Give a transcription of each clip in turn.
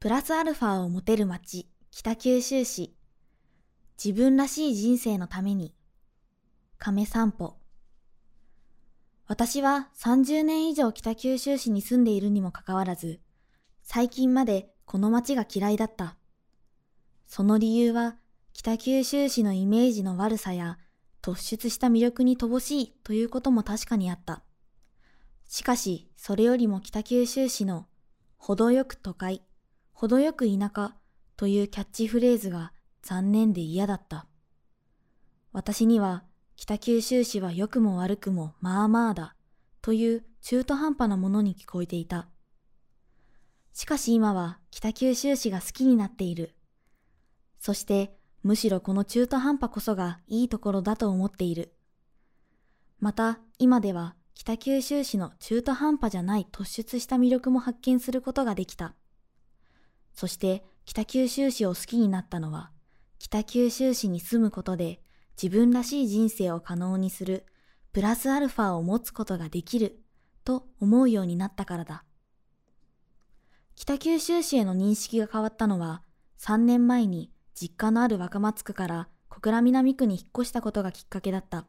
プラスアルファを持てる街、北九州市。自分らしい人生のために。亀散歩。私は30年以上北九州市に住んでいるにもかかわらず、最近までこの街が嫌いだった。その理由は北九州市のイメージの悪さや突出した魅力に乏しいということも確かにあった。しかし、それよりも北九州市の程よく都会、程よく田舎というキャッチフレーズが残念で嫌だった。私には北九州市は良くも悪くもまあまあだという中途半端なものに聞こえていた。しかし今は北九州市が好きになっている。そしてむしろこの中途半端こそがいいところだと思っている。また今では北九州市の中途半端じゃない突出した魅力も発見することができた。そして北九州市を好きになったのは、北九州市に住むことで自分らしい人生を可能にするプラスアルファを持つことができると思うようになったからだ。北九州市への認識が変わったのは3年前に実家のある若松区から小倉南区に引っ越したことがきっかけだった。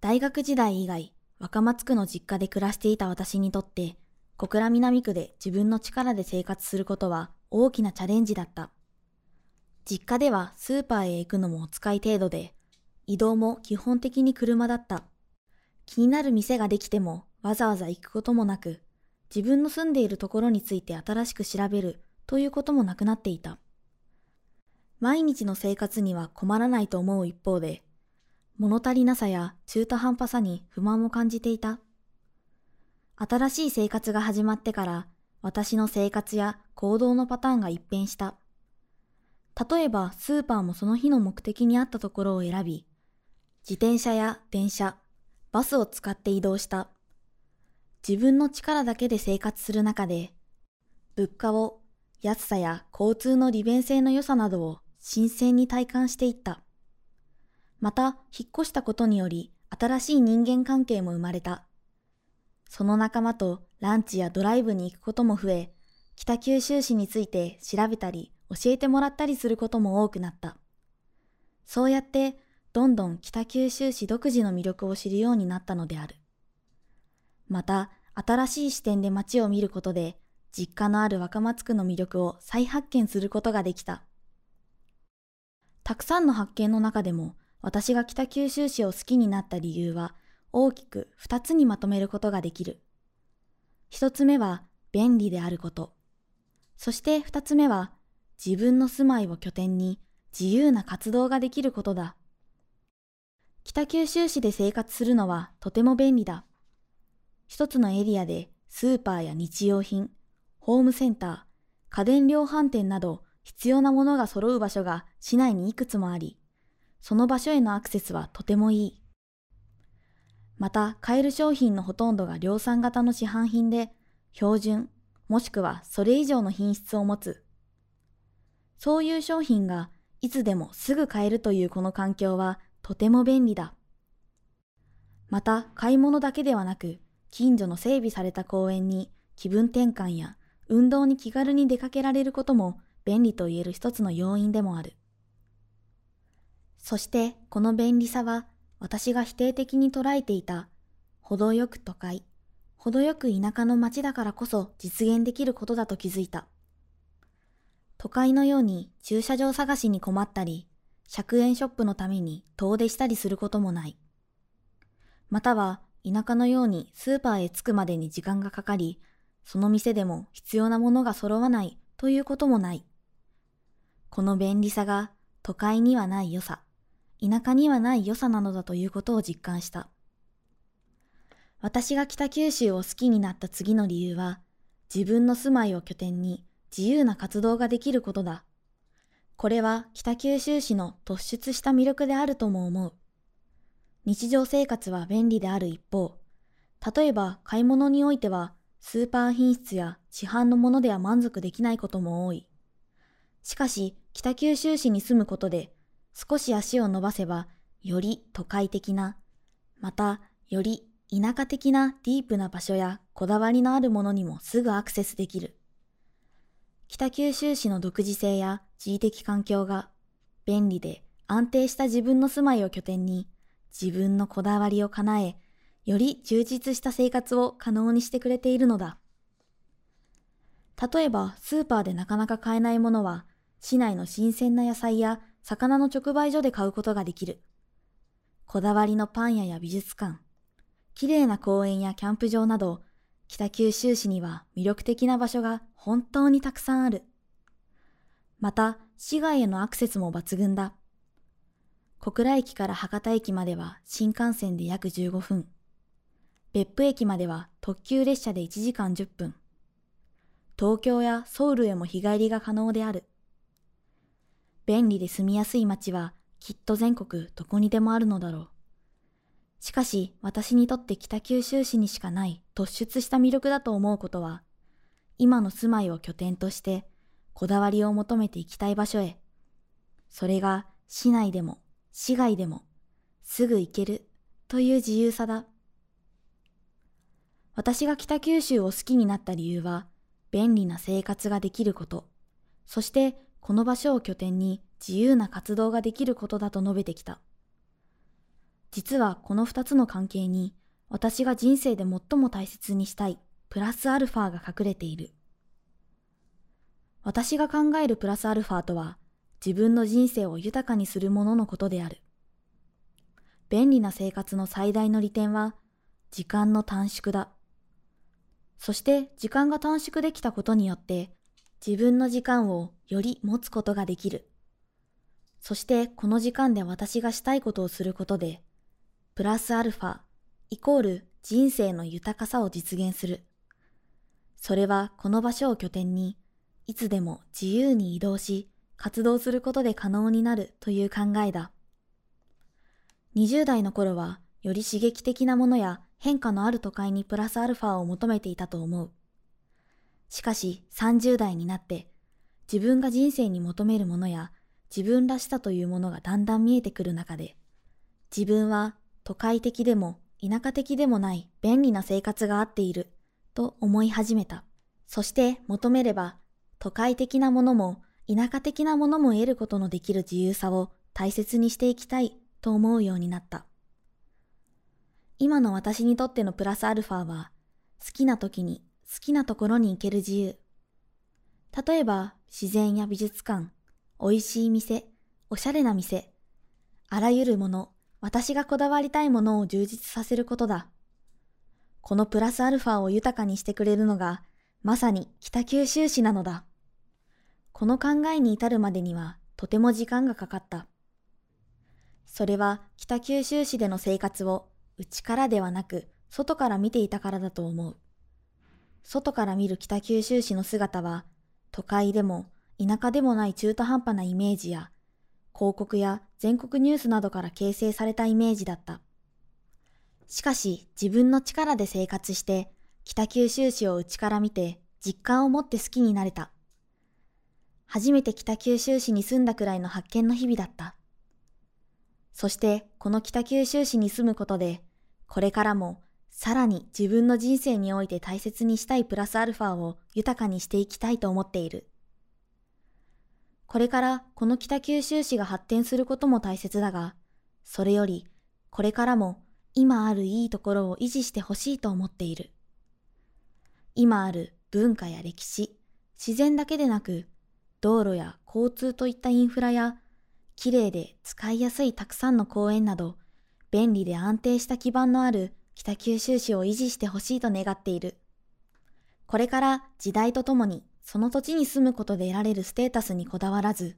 大学時代以外、若松区の実家で暮らしていた私にとって小倉南区で自分の力で生活することは大きなチャレンジだった。実家ではスーパーへ行くのもお使い程度で、移動も基本的に車だった。気になる店ができてもわざわざ行くこともなく、自分の住んでいるところについて新しく調べるということもなくなっていた。毎日の生活には困らないと思う一方で、物足りなさや中途半端さに不満も感じていた。新しい生活が始まってから私の生活や行動のパターンが一変した。例えばスーパーもその日の目的に合ったところを選び、自転車や電車、バスを使って移動した。自分の力だけで生活する中で、物価を安さや交通の利便性の良さなどを新鮮に体感していった。また、引っ越したことにより新しい人間関係も生まれた。その仲間とランチやドライブに行くことも増え、北九州市について調べたり教えてもらったりすることも多くなった。そうやってどんどん北九州市独自の魅力を知るようになったのである。また、新しい視点で街を見ることで、実家のある若松区の魅力を再発見することができた。たくさんの発見の中でも、私が北九州市を好きになった理由は、大きく二つにまとめることができる。一つ目は便利であること。そして二つ目は自分の住まいを拠点に自由な活動ができることだ。北九州市で生活するのはとても便利だ。一つのエリアでスーパーや日用品、ホームセンター、家電量販店など必要なものが揃う場所が市内にいくつもあり、その場所へのアクセスはとてもいい。また、買える商品のほとんどが量産型の市販品で、標準、もしくはそれ以上の品質を持つ。そういう商品がいつでもすぐ買えるというこの環境はとても便利だ。また、買い物だけではなく、近所の整備された公園に気分転換や運動に気軽に出かけられることも便利と言える一つの要因でもある。そしてこの便利さは私が否定的に捉えていた、程よく都会、程よく田舎の街だからこそ実現できることだと気づいた。都会のように駐車場探しに困ったり、100円ショップのために遠出したりすることもない。または田舎のようにスーパーへ着くまでに時間がかかり、その店でも必要なものが揃わないということもない。この便利さが都会にはない良さ。田舎にはない良さなのだということを実感した。私が北九州を好きになった次の理由は、自分の住まいを拠点に自由な活動ができることだ。これは北九州市の突出した魅力であるとも思う。日常生活は便利である一方、例えば買い物においてはスーパー品質や市販のものでは満足できないことも多い。しかし北九州市に住むことで少し足を伸ばせば、より都会的な、またより田舎的なディープな場所やこだわりのあるものにもすぐアクセスできる。北九州市の独自性や地理的環境が便利で安定した自分の住まいを拠点に自分のこだわりを叶え、より充実した生活を可能にしてくれているのだ。例えばスーパーでなかなか買えないものは市内の新鮮な野菜や魚の直売所で買うことができる。こだわりのパン屋や美術館、綺麗な公園やキャンプ場など、北九州市には魅力的な場所が本当にたくさんある。また、市外へのアクセスも抜群だ。小倉駅から博多駅までは新幹線で約15分。別府駅までは特急列車で1時間10分。東京やソウルへも日帰りが可能である。便利で住みやすい街はきっと全国どこにでもあるのだろう。しかし私にとって北九州市にしかない突出した魅力だと思うことは、今の住まいを拠点としてこだわりを求めていきたい場所へ、それが市内でも市外でもすぐ行けるという自由さだ。私が北九州を好きになった理由は、便利な生活ができること、そしてこの場所を拠点に自由な活動ができることだと述べてきた。実はこの二つの関係に私が人生で最も大切にしたいプラスアルファが隠れている。私が考えるプラスアルファとは自分の人生を豊かにするもののことである。便利な生活の最大の利点は時間の短縮だ。そして時間が短縮できたことによって自分の時間をより持つことができる。そしてこの時間で私がしたいことをすることでプラスアルファイコール人生の豊かさを実現する。それはこの場所を拠点に、いつでも自由に移動し、活動することで可能になるという考えだ。20代の頃は、より刺激的なものや変化のある都会にプラスアルファを求めていたと思う。しかし30代になって、自分が人生に求めるものや自分らしさというものがだんだん見えてくる中で、自分は都会的でも田舎的でもない便利な生活があっていると思い始めた。そして求めれば都会的なものも田舎的なものも得ることのできる自由さを大切にしていきたいと思うようになった。今の私にとってのプラスアルファは好きな時に好きなところに行ける自由。例えば自然や美術館、美味しい店、おしゃれな店、あらゆるもの、私がこだわりたいものを充実させることだ。このプラスアルファを豊かにしてくれるのが、まさに北九州市なのだ。この考えに至るまでにはとても時間がかかった。それは北九州市での生活を内からではなく外から見ていたからだと思う。外から見る北九州市の姿は都会でも田舎でもない中途半端なイメージや広告や全国ニュースなどから形成されたイメージだった。しかし自分の力で生活して北九州市を内から見て実感を持って好きになれた。初めて北九州市に住んだくらいの発見の日々だった。そしてこの北九州市に住むことで、これからもさらに自分の人生において大切にしたいプラスアルファを豊かにしていきたいと思っている。これからこの北九州市が発展することも大切だが、それよりこれからも今あるいいところを維持してほしいと思っている。今ある文化や歴史、自然だけでなく、道路や交通といったインフラや、綺麗で使いやすいたくさんの公園など、便利で安定した基盤のある北九州市を維持してほしいと願っている。これから時代とともにその土地に住むことで得られるステータスにこだわらず、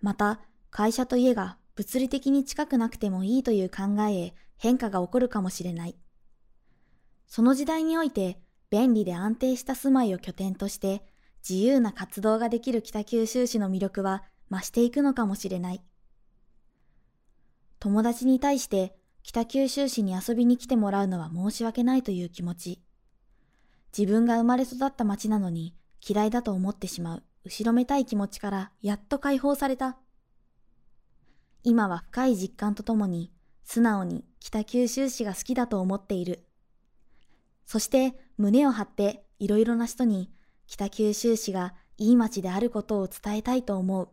また会社と家が物理的に近くなくてもいいという考えへ変化が起こるかもしれない。その時代において便利で安定した住まいを拠点として自由な活動ができる北九州市の魅力は増していくのかもしれない。友達に対して北九州市に遊びに来てもらうのは申し訳ないという気持ち。自分が生まれ育った町なのに嫌いだと思ってしまう後ろめたい気持ちからやっと解放された。今は深い実感とともに素直に北九州市が好きだと思っている。そして胸を張っていろいろな人に北九州市がいい街であることを伝えたいと思う。